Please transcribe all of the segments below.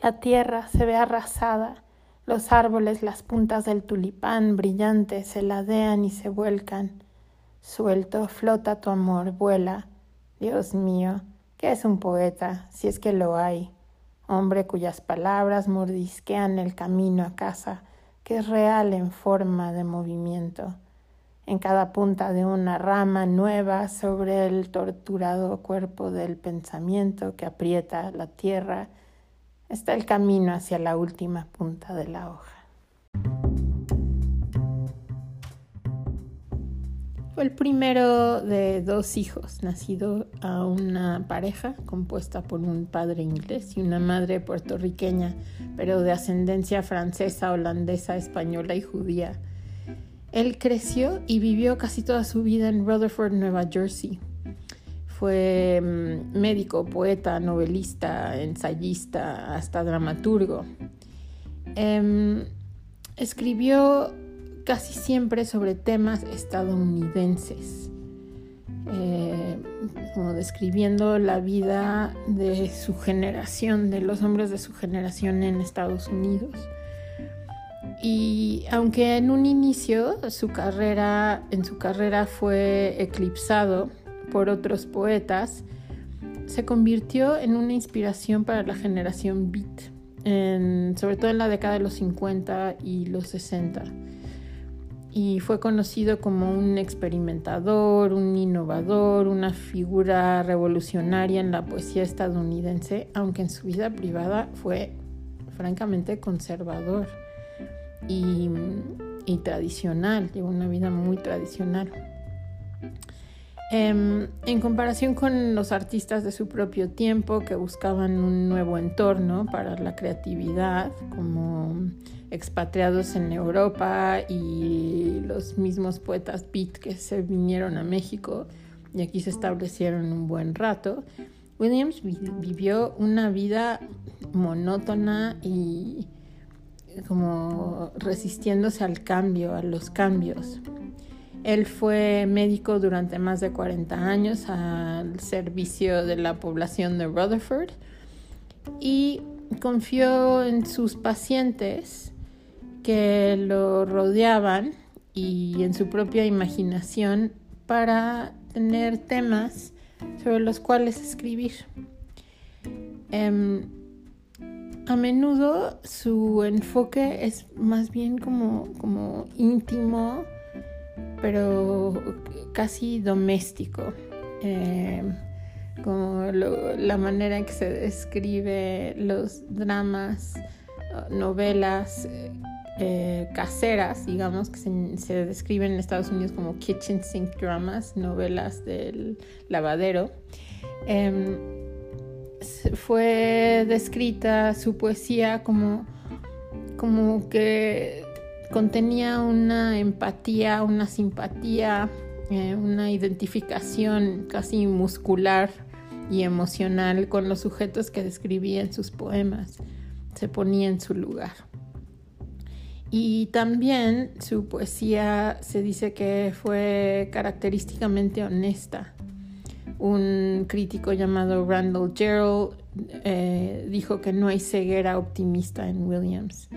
La tierra se ve arrasada, los árboles, las puntas del tulipán brillantes se ladean y se vuelcan. Suelto, flota tu amor, vuela. Dios mío, ¿qué es un poeta, si es que lo hay? Hombre cuyas palabras mordisquean el camino a casa, que es real en forma de movimiento. En cada punta de una rama nueva sobre el torturado cuerpo del pensamiento que aprieta la tierra, está el camino hacia la última punta de la hoja. Fue el primero de dos hijos, nacido a una pareja compuesta por un padre inglés y una madre puertorriqueña, pero de ascendencia francesa, holandesa, española y judía. Él creció y vivió casi toda su vida en Rutherford, Nueva Jersey. Fue mm, médico, poeta, novelista, ensayista, hasta dramaturgo. Em, escribió casi siempre sobre temas estadounidenses, eh, como describiendo la vida de su generación, de los hombres de su generación en Estados Unidos. Y aunque en un inicio su carrera, en su carrera fue eclipsado por otros poetas, se convirtió en una inspiración para la generación beat, sobre todo en la década de los 50 y los 60. Y fue conocido como un experimentador, un innovador, una figura revolucionaria en la poesía estadounidense, aunque en su vida privada fue francamente conservador y, y tradicional, llevó una vida muy tradicional. Em, en comparación con los artistas de su propio tiempo que buscaban un nuevo entorno para la creatividad, como expatriados en Europa y los mismos poetas beat que se vinieron a México y aquí se establecieron un buen rato, Williams vivió una vida monótona y como resistiéndose al cambio, a los cambios. Él fue médico durante más de 40 años al servicio de la población de Rutherford y confió en sus pacientes que lo rodeaban y en su propia imaginación para tener temas sobre los cuales escribir. Em, a menudo su enfoque es más bien como, como íntimo, pero casi doméstico. Eh, como la manera en que se describe los dramas, novelas eh, caseras, digamos, que se, describen en Estados Unidos como kitchen sink dramas, novelas del lavadero. Em, fue descrita su poesía como, como que contenía una empatía, una simpatía, eh, una identificación casi muscular y emocional con los sujetos que describía en sus poemas. Se ponía en su lugar. Y también su poesía se dice que fue característicamente honesta. Un crítico llamado Randall Gerald eh, dijo que no hay ceguera optimista en Williams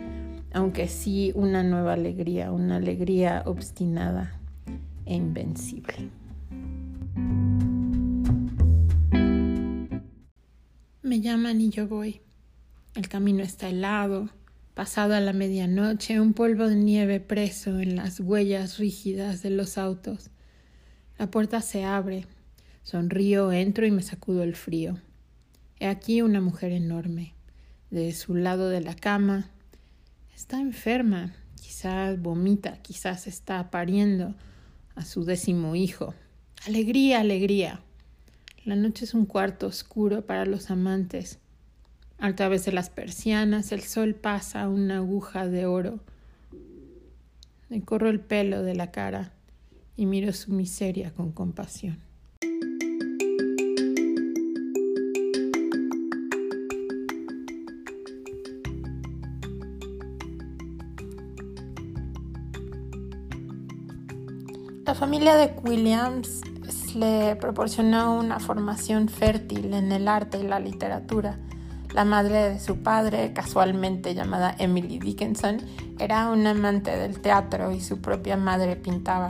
aunque sí una nueva alegría, una alegría obstinada e invencible. Me llaman y yo voy. El camino está helado, pasada la medianoche, un polvo de nieve preso en las huellas rígidas de los autos. La puerta se abre, sonrío, entro y me sacudo el frío. He aquí una mujer enorme. De su lado de la cama, está enferma, quizás vomita, quizás está pariendo a su décimo hijo. Alegría, alegría. La noche es un cuarto oscuro para los amantes. A través de las persianas el sol pasa una aguja de oro. Me corro el pelo de la cara y miro su miseria con compasión. La familia de Williams le proporcionó una formación fértil en el arte y la literatura. La madre de su padre, casualmente llamada Emily Dickinson, era un amante del teatro y su propia madre pintaba.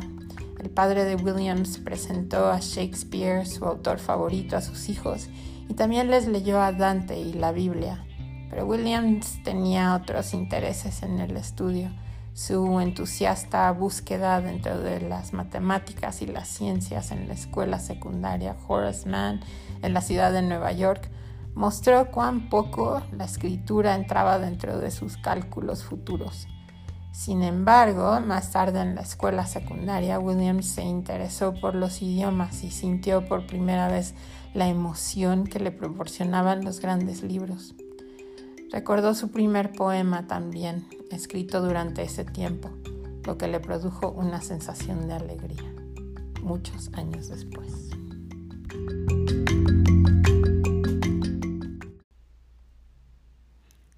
El padre de Williams presentó a Shakespeare, su autor favorito, a sus hijos y también les leyó a Dante y la Biblia. Pero Williams tenía otros intereses en el estudio. Su entusiasta búsqueda dentro de las matemáticas y las ciencias en la escuela secundaria Horace Mann en la ciudad de Nueva York mostró cuán poco la escritura entraba dentro de sus cálculos futuros. Sin embargo, más tarde en la escuela secundaria, Williams se interesó por los idiomas y sintió por primera vez la emoción que le proporcionaban los grandes libros. Recordó su primer poema también, escrito durante ese tiempo, lo que le produjo una sensación de alegría, muchos años después.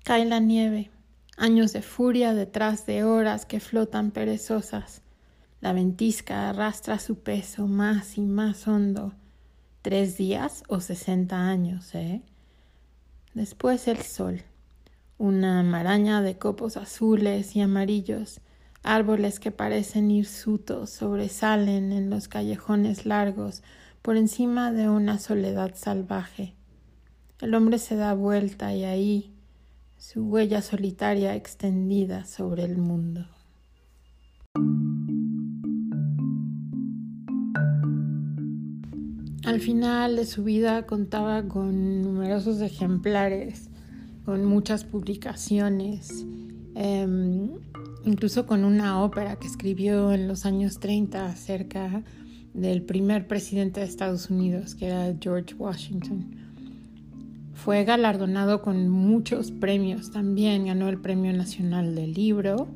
Cae la nieve, años de furia detrás de horas que flotan perezosas. La ventisca arrastra su peso más y más hondo. Tres días o sesenta años, ¿eh? Después el sol, una maraña de copos azules y amarillos, árboles que parecen hirsutos sobresalen en los callejones largos por encima de una soledad salvaje. El hombre se da vuelta y ahí, su huella solitaria extendida sobre el mundo. Al final de su vida contaba con numerosos ejemplares, con muchas publicaciones, em, incluso con una ópera que escribió en los años 30 acerca del primer presidente de Estados Unidos, que era George Washington. Fue galardonado con muchos premios también, ganó el Premio Nacional del Libro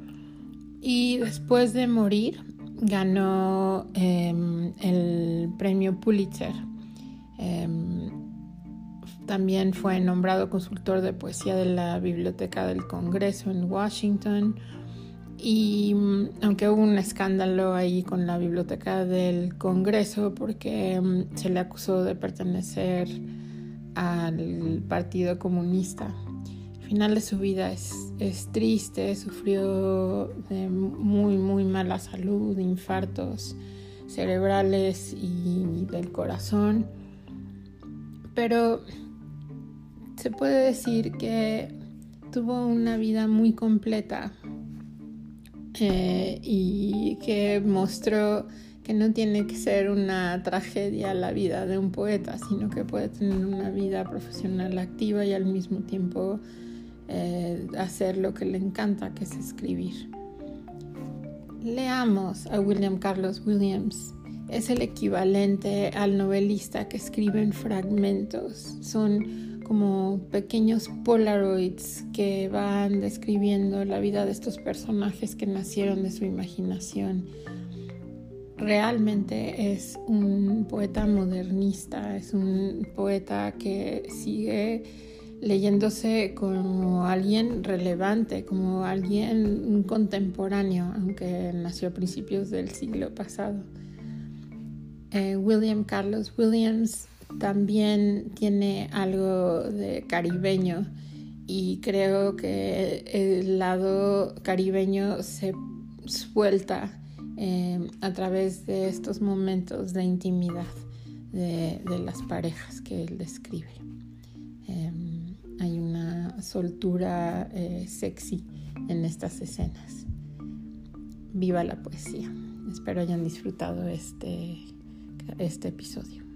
y después de morir ganó em, el Premio Pulitzer. Em, también fue nombrado consultor de poesía de la Biblioteca del Congreso en Washington. Y aunque hubo un escándalo ahí con la Biblioteca del Congreso porque em, se le acusó de pertenecer al Partido Comunista. El final de su vida es, es triste, sufrió de muy, muy mala salud, infartos cerebrales y del corazón. Pero se puede decir que tuvo una vida muy completa eh, y que mostró que no tiene que ser una tragedia la vida de un poeta, sino que puede tener una vida profesional activa y al mismo tiempo eh, hacer lo que le encanta, que es escribir. Leamos a William Carlos Williams. Es el equivalente al novelista que escribe en fragmentos. Son como pequeños polaroids que van describiendo la vida de estos personajes que nacieron de su imaginación realmente es un poeta modernista, es un poeta que sigue leyéndose como alguien relevante, como alguien contemporáneo, aunque nació a principios del siglo pasado. Eh, William Carlos Williams también tiene algo de caribeño y creo que el lado caribeño se suelta Em, a través de estos momentos de intimidad de, las parejas que él describe. Em, hay una soltura eh, sexy en estas escenas. Viva la poesía. Espero hayan disfrutado este, este episodio.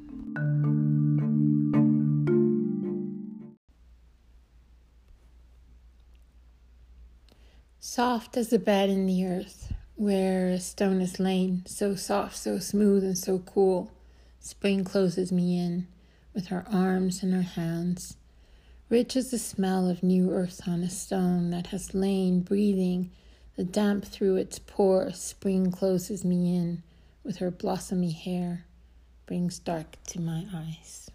Soft as the bed in the earth. where a stone is lain, so soft, so smooth, and so cool. Spring closes me in with her arms and her hands. Rich as the smell of new earth on a stone that has lain breathing the damp through its pores, spring closes me in with her blossomy hair, brings dark to my eyes.